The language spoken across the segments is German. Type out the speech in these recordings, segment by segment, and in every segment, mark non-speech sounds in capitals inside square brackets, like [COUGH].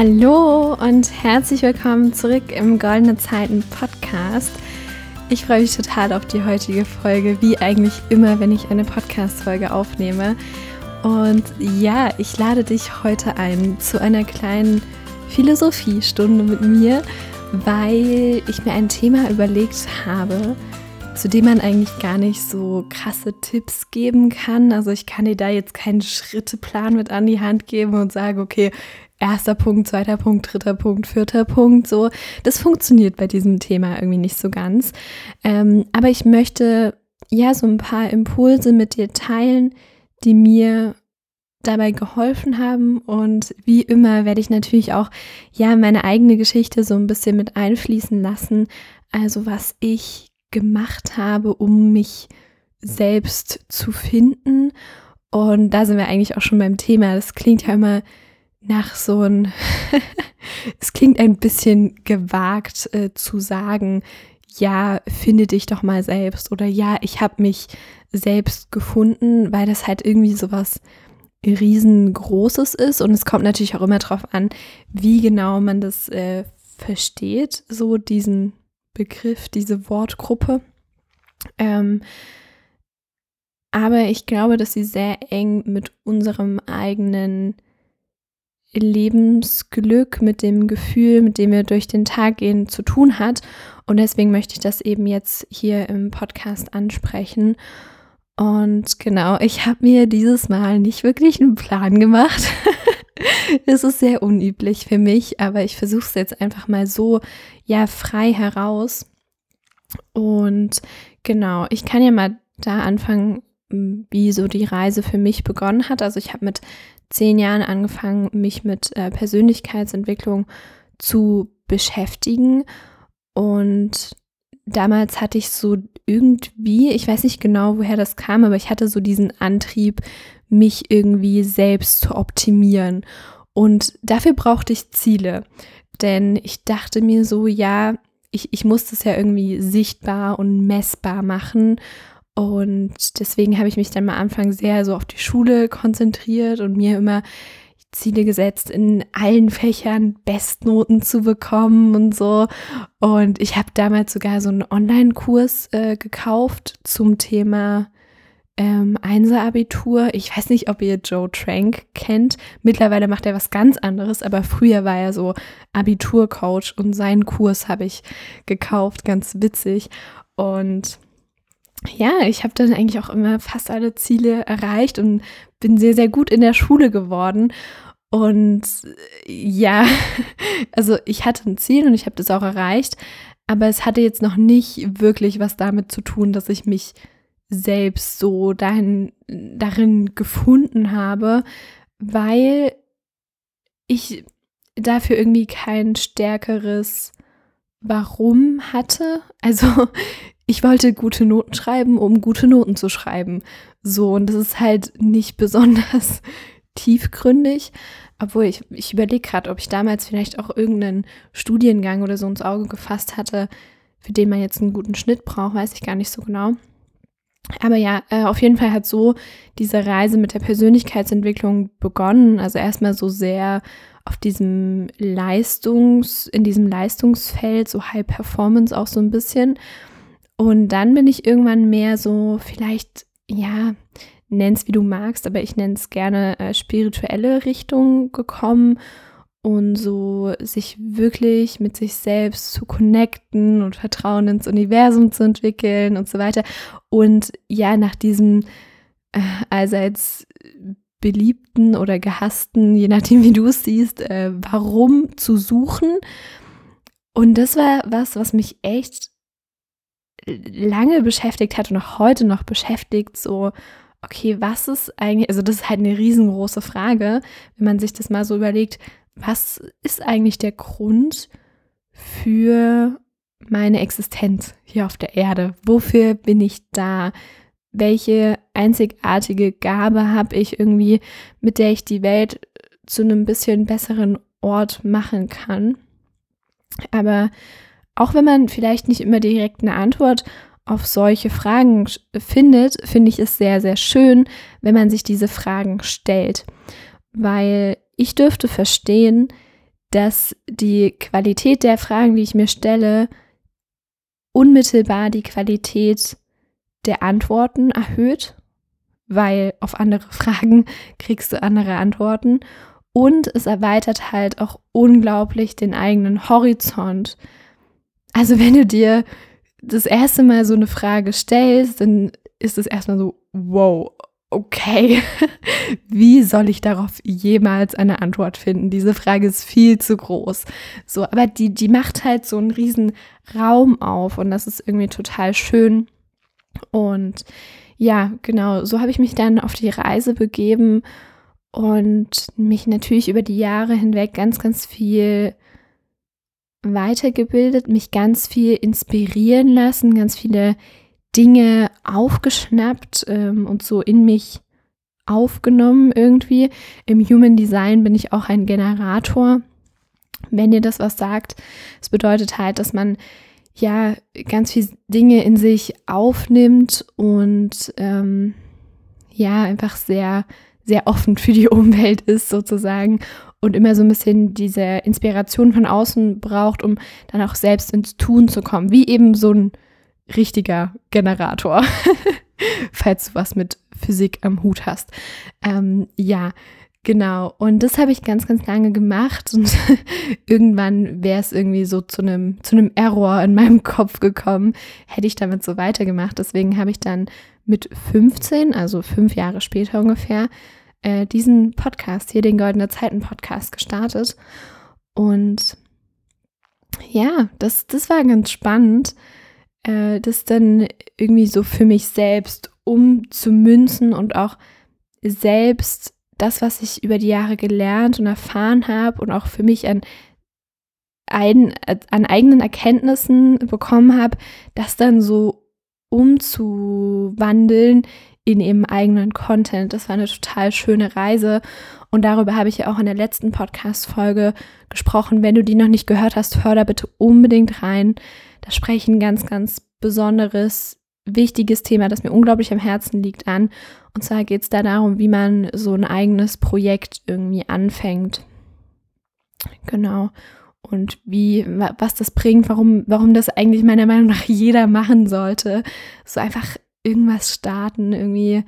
Hallo und herzlich willkommen zurück im Goldene Zeiten Podcast. Ich freue mich total auf die heutige Folge, wie eigentlich immer, wenn ich eine Podcast-Folge aufnehme. Und ja, ich lade dich heute ein zu einer kleinen Philosophiestunde mit mir, weil ich mir ein Thema überlegt habe, zu dem man eigentlich gar nicht so krasse Tipps geben kann. Also ich kann dir da jetzt keinen Schritteplan mit an die Hand geben und sagen, okay, erster Punkt, zweiter Punkt, dritter Punkt, vierter Punkt, so. Das funktioniert bei diesem Thema irgendwie nicht so ganz. Ähm, aber ich möchte ja so ein paar Impulse mit dir teilen, die mir dabei geholfen haben und wie immer werde ich natürlich auch ja meine eigene Geschichte so ein bisschen mit einfließen lassen, also was ich gemacht habe, um mich selbst zu finden und da sind wir eigentlich auch schon beim Thema. Das klingt ja immer nach so ein, [LAUGHS] es klingt ein bisschen gewagt äh, zu sagen, ja, finde dich doch mal selbst oder ja, ich habe mich selbst gefunden, weil das halt irgendwie sowas riesengroßes ist und es kommt natürlich auch immer darauf an, wie genau man das äh, versteht, so diesen Begriff, diese Wortgruppe. Ähm, aber ich glaube, dass sie sehr eng mit unserem eigenen Lebensglück, mit dem Gefühl, mit dem wir durch den Tag gehen, zu tun hat. Und deswegen möchte ich das eben jetzt hier im Podcast ansprechen. Und genau, ich habe mir dieses Mal nicht wirklich einen Plan gemacht. [LAUGHS] es ist sehr unüblich für mich, aber ich versuche es jetzt einfach mal so, ja, frei heraus. Und genau, ich kann ja mal da anfangen, wie so die Reise für mich begonnen hat. Also ich habe mit zehn Jahren angefangen, mich mit äh, Persönlichkeitsentwicklung zu beschäftigen. Und damals hatte ich so irgendwie, ich weiß nicht genau, woher das kam, aber ich hatte so diesen Antrieb, mich irgendwie selbst zu optimieren. Und dafür brauchte ich Ziele. Denn ich dachte mir so, ja, ich, ich muss das ja irgendwie sichtbar und messbar machen. Und deswegen habe ich mich dann am Anfang sehr so auf die Schule konzentriert und mir immer Ziele gesetzt, in allen Fächern Bestnoten zu bekommen und so. Und ich habe damals sogar so einen Online-Kurs äh, gekauft zum Thema ähm, Einser-Abitur. Ich weiß nicht, ob ihr Joe Trank kennt. Mittlerweile macht er was ganz anderes, aber früher war er so Abiturcoach und seinen Kurs habe ich gekauft, ganz witzig. Und ja, ich habe dann eigentlich auch immer fast alle Ziele erreicht und bin sehr, sehr gut in der Schule geworden. Und äh, ja, [LAUGHS] also ich hatte ein Ziel und ich habe das auch erreicht, aber es hatte jetzt noch nicht wirklich was damit zu tun, dass ich mich selbst so dahin, darin gefunden habe, weil ich dafür irgendwie kein stärkeres Warum hatte. Also [LAUGHS] ich wollte gute Noten schreiben, um gute Noten zu schreiben. So, und das ist halt nicht besonders [LAUGHS] tiefgründig. Obwohl ich, ich überlege gerade, ob ich damals vielleicht auch irgendeinen Studiengang oder so ins Auge gefasst hatte, für den man jetzt einen guten Schnitt braucht, weiß ich gar nicht so genau. Aber ja, äh, auf jeden Fall hat so diese Reise mit der Persönlichkeitsentwicklung begonnen. Also erstmal so sehr auf diesem Leistungs, in diesem Leistungsfeld, so High Performance auch so ein bisschen. Und dann bin ich irgendwann mehr so, vielleicht, ja, nenn's wie du magst, aber ich nenne es gerne äh, spirituelle Richtung gekommen und so sich wirklich mit sich selbst zu connecten und Vertrauen ins Universum zu entwickeln und so weiter. Und ja, nach diesem äh, allseits beliebten oder gehassten, je nachdem wie du es siehst, äh, warum zu suchen. Und das war was, was mich echt lange beschäftigt hat und auch heute noch beschäftigt, so, okay, was ist eigentlich, also das ist halt eine riesengroße Frage, wenn man sich das mal so überlegt, was ist eigentlich der Grund für meine Existenz hier auf der Erde? Wofür bin ich da? Welche einzigartige Gabe habe ich irgendwie, mit der ich die Welt zu einem bisschen besseren Ort machen kann? Aber auch wenn man vielleicht nicht immer direkt eine Antwort auf solche Fragen findet, finde ich es sehr, sehr schön, wenn man sich diese Fragen stellt. Weil ich dürfte verstehen, dass die Qualität der Fragen, die ich mir stelle, unmittelbar die Qualität der Antworten erhöht, weil auf andere [LAUGHS] Fragen kriegst du andere Antworten. Und es erweitert halt auch unglaublich den eigenen Horizont. Also wenn du dir das erste Mal so eine Frage stellst, dann ist es erstmal so, wow, okay, [LAUGHS] wie soll ich darauf jemals eine Antwort finden? Diese Frage ist viel zu groß. So, aber die, die macht halt so einen riesen Raum auf und das ist irgendwie total schön. Und ja, genau, so habe ich mich dann auf die Reise begeben und mich natürlich über die Jahre hinweg ganz, ganz viel weitergebildet, mich ganz viel inspirieren lassen, ganz viele Dinge aufgeschnappt ähm, und so in mich aufgenommen irgendwie. Im Human Design bin ich auch ein Generator. Wenn dir das was sagt, es bedeutet halt, dass man ja ganz viele Dinge in sich aufnimmt und ähm, ja einfach sehr sehr offen für die [LAUGHS] Umwelt ist sozusagen und immer so ein bisschen diese Inspiration von außen braucht, um dann auch selbst ins Tun zu kommen, wie eben so ein richtiger Generator, [LAUGHS] falls du was mit Physik am Hut hast. Ähm, ja, genau. Und das habe ich ganz, ganz lange gemacht und [LAUGHS] irgendwann wäre es irgendwie so zu einem zu einem Error in meinem Kopf gekommen, hätte ich damit so weitergemacht. Deswegen habe ich dann mit 15, also fünf Jahre später ungefähr, äh, diesen Podcast hier, den Goldene Zeiten Podcast, gestartet. Und ja, das, das war ganz spannend äh, das dann irgendwie so für mich selbst umzumünzen und auch selbst das, was ich über die Jahre gelernt und erfahren habe und auch für mich an, ein, an eigenen Erkenntnissen bekommen habe, das dann so umzuwandeln in eben eigenen Content. Das war eine total schöne Reise und darüber habe ich ja auch in der letzten Podcast-Folge gesprochen. Wenn du die noch nicht gehört hast, hör da bitte unbedingt rein. Da spreche ich ein ganz, ganz besonderes, wichtiges Thema, das mir unglaublich am Herzen liegt, an. Und zwar geht es da darum, wie man so ein eigenes Projekt irgendwie anfängt. Genau. Und wie, was das bringt, warum, warum das eigentlich meiner Meinung nach jeder machen sollte. So einfach irgendwas starten, irgendwie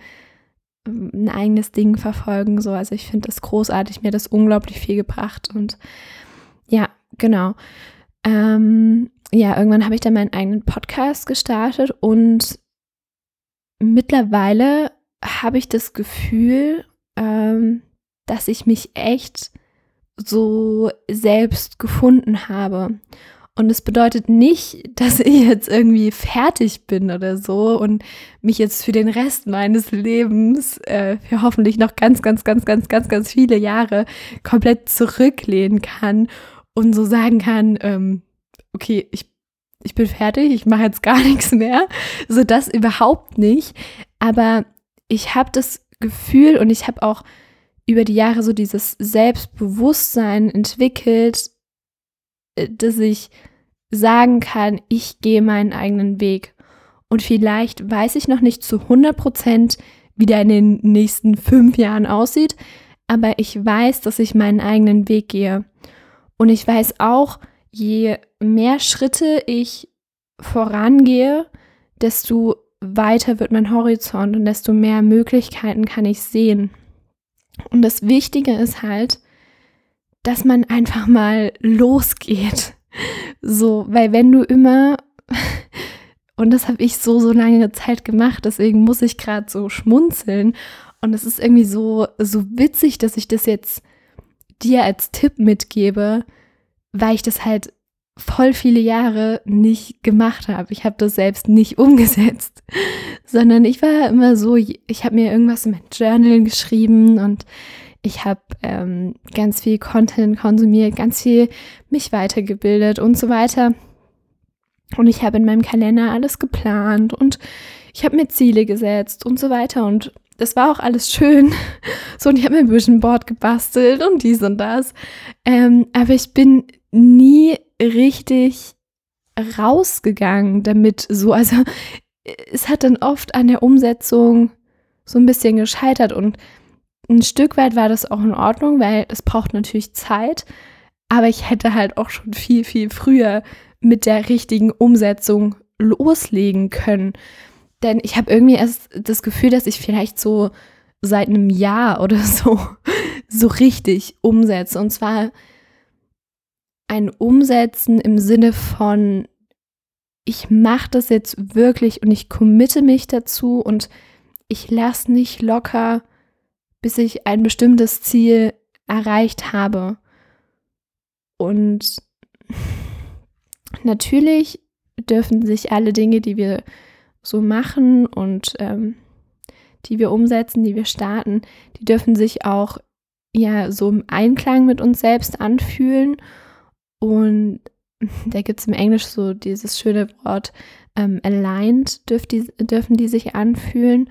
ähm, ein eigenes Ding verfolgen. So, also ich finde das großartig, mir hat das unglaublich viel gebracht. Und ja, genau. Ähm, ja, irgendwann habe ich dann meinen eigenen Podcast gestartet und mittlerweile habe ich das Gefühl, ähm, dass ich mich echt so selbst gefunden habe. Und es bedeutet nicht, [LAUGHS] dass ich jetzt irgendwie fertig bin oder so und mich jetzt für den Rest meines Lebens, äh, für hoffentlich noch ganz, ganz, ganz, ganz, ganz, ganz viele Jahre komplett zurücklehnen kann und so sagen kann, ähm, okay, ich, ich bin fertig, ich mache jetzt gar [LAUGHS] nichts mehr. So das überhaupt nicht. Aber ich habe das Gefühl und ich habe auch über die Jahre so dieses Selbstbewusstsein entwickelt, äh, dass ich sagen kann, ich gehe meinen eigenen Weg. Und vielleicht weiß ich noch nicht zu 100 Prozent, wie der in den nächsten fünf Jahren aussieht, aber ich weiß, dass ich meinen eigenen Weg gehe. Und ich weiß auch, je mehr Schritte ich vorangehe, desto weiter wird mein Horizont und desto mehr Möglichkeiten kann ich sehen. Und das Wichtige ist halt, dass man einfach mal losgeht. So, weil wenn du immer, [LAUGHS] und das habe ich so, so lange Zeit gemacht, deswegen muss ich gerade so schmunzeln. Und es ist irgendwie so, so witzig, dass ich das jetzt dir als Tipp mitgebe, weil ich das halt voll viele Jahre nicht gemacht habe. Ich habe das selbst nicht [LAUGHS] umgesetzt, sondern ich war immer so, ich habe mir irgendwas in mein Journal geschrieben und ich habe ähm, ganz viel Content konsumiert, ganz viel mich weitergebildet und so weiter. Und ich habe in meinem Kalender alles geplant und ich habe mir Ziele gesetzt und so weiter. Und das war auch alles schön. So, und ich habe mir ein Vision Board gebastelt und dies und das. Ähm, aber ich bin nie richtig rausgegangen damit. So, also es hat dann oft an der Umsetzung so ein bisschen gescheitert und ein Stück weit war das auch in Ordnung, weil es braucht natürlich Zeit. aber ich hätte halt auch schon viel, viel früher mit der richtigen Umsetzung loslegen können. Denn ich habe irgendwie erst das Gefühl, dass ich vielleicht so seit einem Jahr oder [LAUGHS] so so richtig umsetze. Und zwar ein Umsetzen im Sinne von, ich mache das jetzt wirklich und ich committe mich dazu und ich lasse nicht locker, bis ich ein bestimmtes Ziel erreicht habe. Und [LAUGHS] natürlich dürfen sich alle Dinge, die wir so machen und ähm, die wir umsetzen, die wir starten, die dürfen sich auch ja so im Einklang mit uns selbst anfühlen. Und [LAUGHS] da gibt es im Englisch so dieses schöne Wort ähm, aligned, die, dürfen die sich anfühlen.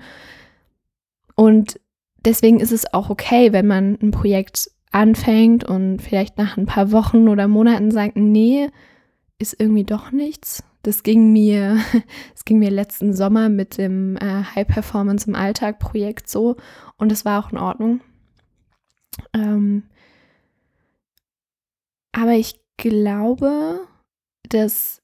Und deswegen ist es auch okay, wenn man ein Projekt anfängt und vielleicht nach ein paar Wochen oder Monaten sagt, nee, ist irgendwie doch nichts. Das ging mir, [LAUGHS] das ging mir letzten Sommer mit dem äh, High Performance im Alltag Projekt so und es war auch in Ordnung. Ähm, aber ich glaube, dass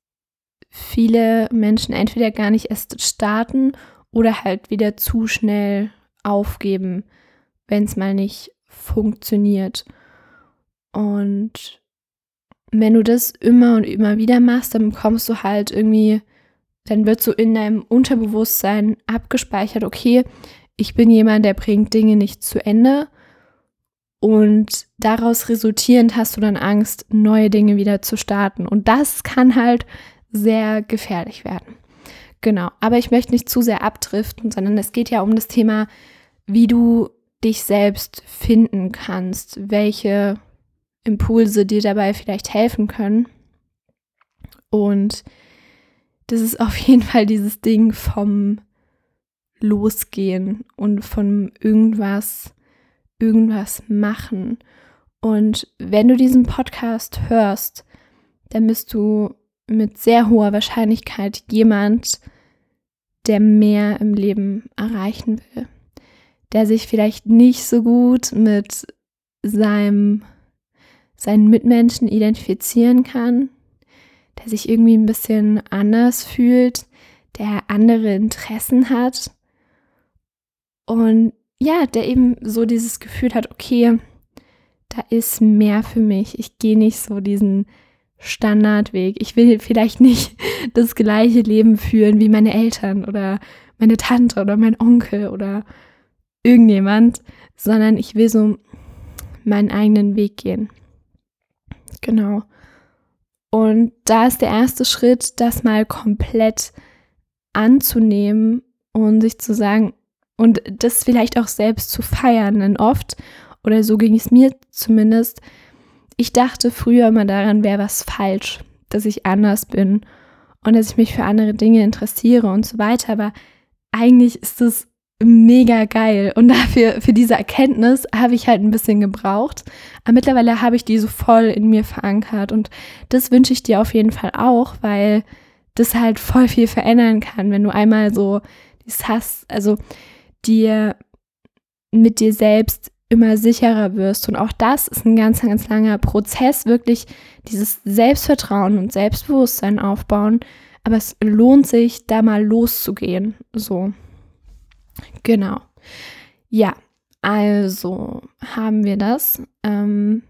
viele Menschen entweder gar nicht erst starten oder halt wieder zu schnell aufgeben, wenn es mal nicht funktioniert. Und wenn du das immer und immer wieder machst, dann kommst du halt irgendwie, dann wird so in deinem Unterbewusstsein abgespeichert, okay, ich bin jemand, der bringt Dinge nicht zu Ende. Und daraus resultierend hast du dann Angst, neue Dinge wieder zu starten. Und das kann halt sehr gefährlich werden. Genau, aber ich möchte nicht zu sehr abdriften, sondern es geht ja um das Thema, wie du dich selbst finden kannst, welche Impulse dir dabei vielleicht helfen können. Und das ist auf jeden Fall dieses Ding vom Losgehen und von irgendwas, irgendwas machen. Und wenn du diesen Podcast hörst, dann bist du mit sehr hoher Wahrscheinlichkeit jemand, der mehr im Leben erreichen will der sich vielleicht nicht so gut mit seinem, seinen Mitmenschen identifizieren kann, der sich irgendwie ein bisschen anders fühlt, der andere Interessen hat und ja, der eben so dieses Gefühl hat, okay, da ist mehr für mich. Ich gehe nicht so diesen Standardweg. Ich will vielleicht nicht [LAUGHS] das gleiche Leben führen wie meine Eltern oder meine Tante oder mein Onkel oder irgendjemand, sondern ich will so meinen eigenen Weg gehen. Genau. Und da ist der erste Schritt, das mal komplett anzunehmen und sich zu sagen und das vielleicht auch selbst zu feiern. Denn oft, oder so ging es mir zumindest, ich dachte früher immer daran, wäre was falsch, dass ich anders bin und dass ich mich für andere Dinge interessiere und so weiter. Aber eigentlich ist es mega geil. Und dafür, für diese Erkenntnis habe ich halt ein bisschen gebraucht. Aber mittlerweile habe ich die so voll in mir verankert. Und das wünsche ich dir auf jeden Fall auch, weil das halt voll viel verändern kann, wenn du einmal so dieses hast, also dir mit dir selbst immer sicherer wirst. Und auch das ist ein ganz, ganz langer Prozess, wirklich dieses Selbstvertrauen und Selbstbewusstsein aufbauen. Aber es lohnt sich, da mal loszugehen. So. Genau. Ja, also haben wir das. Ähm,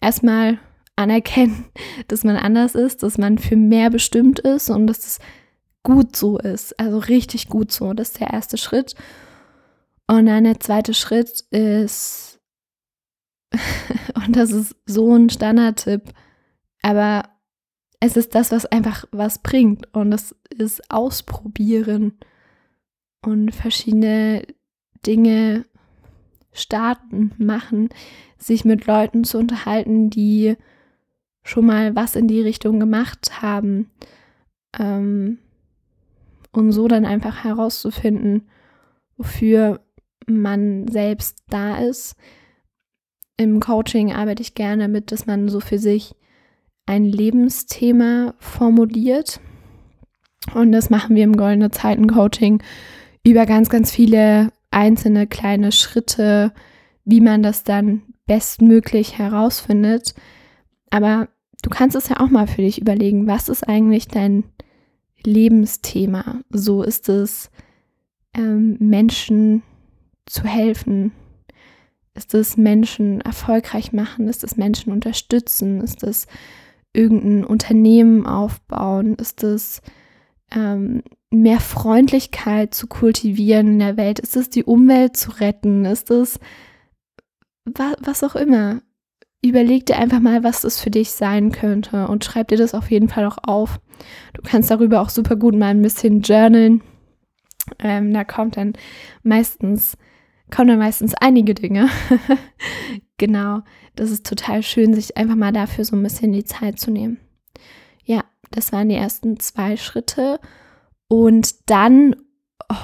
erstmal anerkennen, [LAUGHS] dass man anders ist, dass man für mehr bestimmt ist und dass es gut so ist. Also richtig gut so. Das ist der erste Schritt. Und dann der zweite Schritt ist, [LAUGHS] und das ist so ein Standardtipp, aber es ist das, was einfach was bringt. Und das ist ausprobieren und verschiedene Dinge starten, machen, sich mit Leuten zu unterhalten, die schon mal was in die Richtung gemacht haben. Ähm, und so dann einfach herauszufinden, wofür man selbst da ist. Im Coaching arbeite ich gerne damit, dass man so für sich ein Lebensthema formuliert. Und das machen wir im Goldene Zeiten Coaching über ganz, ganz viele einzelne kleine Schritte, wie man das dann bestmöglich herausfindet. aber du kannst es ja auch mal für dich überlegen, was ist eigentlich dein Lebensthema? So ist es, ähm, Menschen zu helfen. Ist es Menschen erfolgreich machen? Ist es Menschen unterstützen? Ist es irgendein Unternehmen aufbauen? Ist es ähm, mehr Freundlichkeit zu kultivieren in der Welt? Ist es die Umwelt zu retten? Ist es was, auch immer? Überleg dir einfach mal, was das für dich sein könnte und schreib dir das auf jeden Fall auch auf. Du kannst darüber auch super gut mal ein bisschen journalen. Ähm, da kommt dann meistens, kommen dann meistens einige Dinge. [LAUGHS] genau, das ist total schön, sich einfach mal dafür so ein bisschen die Zeit zu nehmen. Ja, das waren die ersten zwei Schritte. Und dann,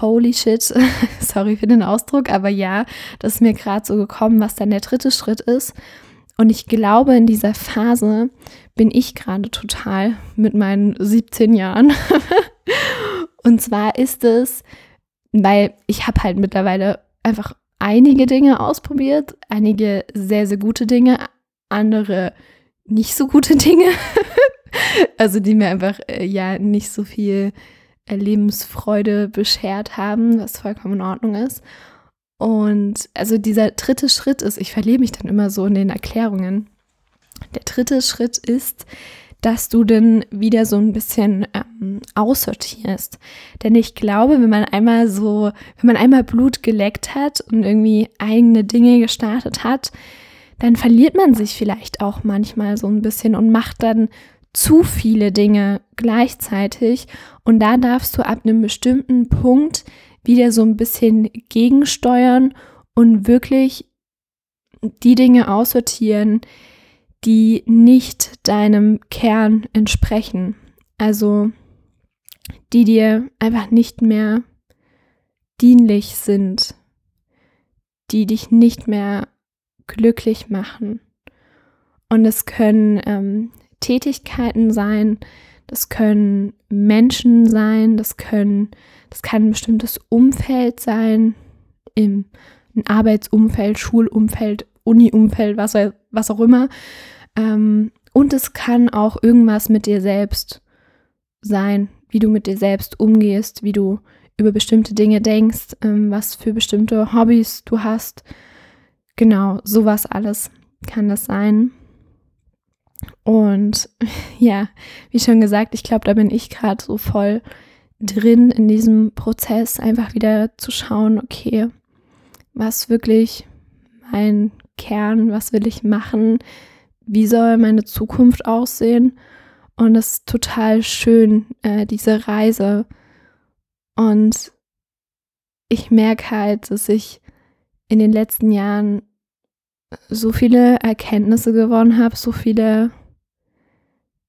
holy shit, [LAUGHS] sorry für den Ausdruck, aber ja, das ist mir gerade so gekommen, was dann der dritte Schritt ist. Und ich glaube, in dieser Phase bin ich gerade total mit meinen 17 Jahren. [LAUGHS] Und zwar ist es, weil ich habe halt mittlerweile einfach einige Dinge ausprobiert, einige sehr, sehr gute Dinge, andere nicht so gute Dinge. [LAUGHS] also die mir einfach äh, ja nicht so viel Lebensfreude beschert haben, was vollkommen in Ordnung ist. Und also dieser dritte Schritt ist, ich verliere mich dann immer so in den Erklärungen. Der dritte Schritt ist, dass du dann wieder so ein bisschen ähm, aussortierst. Denn ich glaube, wenn man einmal so, wenn man einmal Blut geleckt hat und irgendwie eigene Dinge gestartet hat, dann verliert man sich vielleicht auch manchmal so ein bisschen und macht dann zu viele Dinge gleichzeitig. Und da darfst du ab einem bestimmten Punkt wieder so ein bisschen gegensteuern und wirklich die Dinge aussortieren, die nicht deinem Kern entsprechen. Also die dir einfach nicht mehr dienlich sind, die dich nicht mehr glücklich machen. Und es können ähm, Tätigkeiten sein, das können Menschen sein, das können, das kann ein bestimmtes Umfeld sein, im Arbeitsumfeld, Schulumfeld, Uniumfeld, was, was auch immer. Ähm, und es kann auch irgendwas mit dir selbst sein, wie du mit dir selbst umgehst, wie du über bestimmte Dinge denkst, ähm, was für bestimmte Hobbys du hast. Genau, sowas alles kann das sein. Und [LAUGHS] ja, wie schon gesagt, ich glaube, da bin ich gerade so voll drin in diesem Prozess, einfach wieder zu schauen, okay, was wirklich mein Kern, was will ich machen, wie soll meine Zukunft aussehen. Und es ist total schön, äh, diese Reise. Und ich merke halt, dass ich in den letzten Jahren so viele Erkenntnisse gewonnen habe, so viele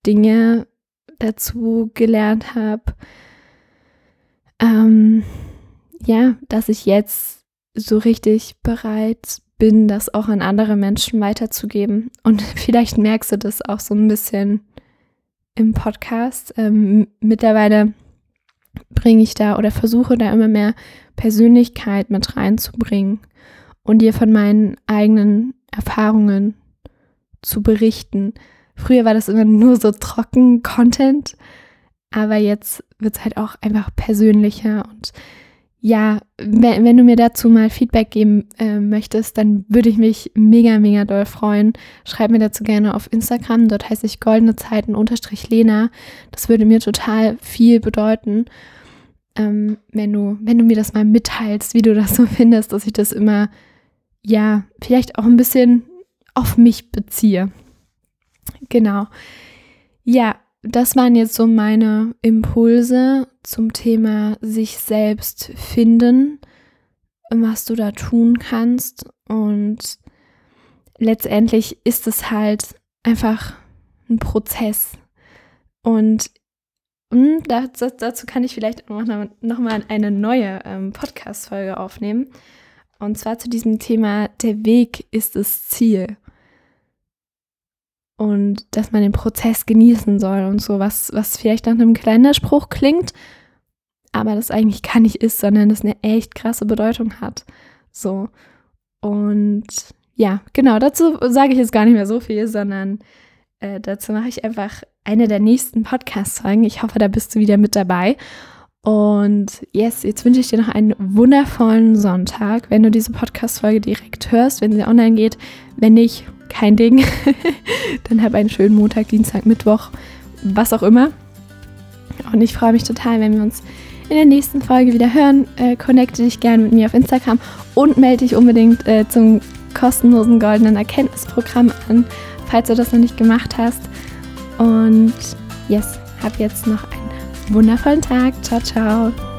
Dinge dazu gelernt habe. Ähm, ja, dass ich jetzt so richtig bereit bin, das auch an andere Menschen weiterzugeben. Und [LAUGHS] vielleicht merkst du das auch so ein bisschen im Podcast. Ähm, mittlerweile bringe ich da oder versuche da immer mehr Persönlichkeit mit reinzubringen und dir von meinen eigenen Erfahrungen zu berichten. Früher war das immer nur so trocken Content, aber jetzt wird es halt auch einfach persönlicher und ja, wenn, wenn, du mir dazu mal Feedback geben äh, möchtest, dann würde ich mich mega, mega doll freuen. Schreib mir dazu gerne auf Instagram. Dort heiße ich goldene Zeiten unterstrich Lena. Das würde mir total viel bedeuten, ähm, wenn, du, wenn du mir das mal mitteilst, wie du das so findest, dass ich das immer, ja, vielleicht auch ein bisschen auf mich beziehe. Genau. Ja, das waren jetzt so meine Impulse zum Thema sich selbst finden, was du da tun kannst. Und letztendlich ist es halt einfach ein Prozess. Und hm, dazu kann ich vielleicht nochmal eine neue ähm, Podcast-Folge aufnehmen. Und zwar zu diesem Thema, der Weg ist das Ziel und dass man den Prozess genießen soll und so, was, was vielleicht nach einem kleinen Spruch klingt, aber das eigentlich gar nicht ist, sondern das eine echt krasse Bedeutung hat. So. Und ja, genau, dazu sage ich jetzt gar nicht mehr so viel, sondern Äh, dazu mache ich einfach eine der nächsten Podcast-Folgen. Ich hoffe, da bist du wieder mit dabei. Und yes, jetzt wünsche ich dir noch einen wundervollen Sonntag, wenn du diese Podcast-Folge direkt hörst, wenn sie online geht. Wenn nicht, kein Ding. [LAUGHS] Dann hab einen schönen Montag, Dienstag, Mittwoch, was auch immer. Und ich freue mich total, wenn wir uns in der nächsten Folge wieder hören. Äh, connecte dich gerne mit mir auf Instagram und melde dich unbedingt äh, zum kostenlosen goldenen Erkenntnisprogramm an, falls du das noch nicht gemacht hast. Und yes, hab jetzt noch einen wundervollen Tag. Ciao, ciao.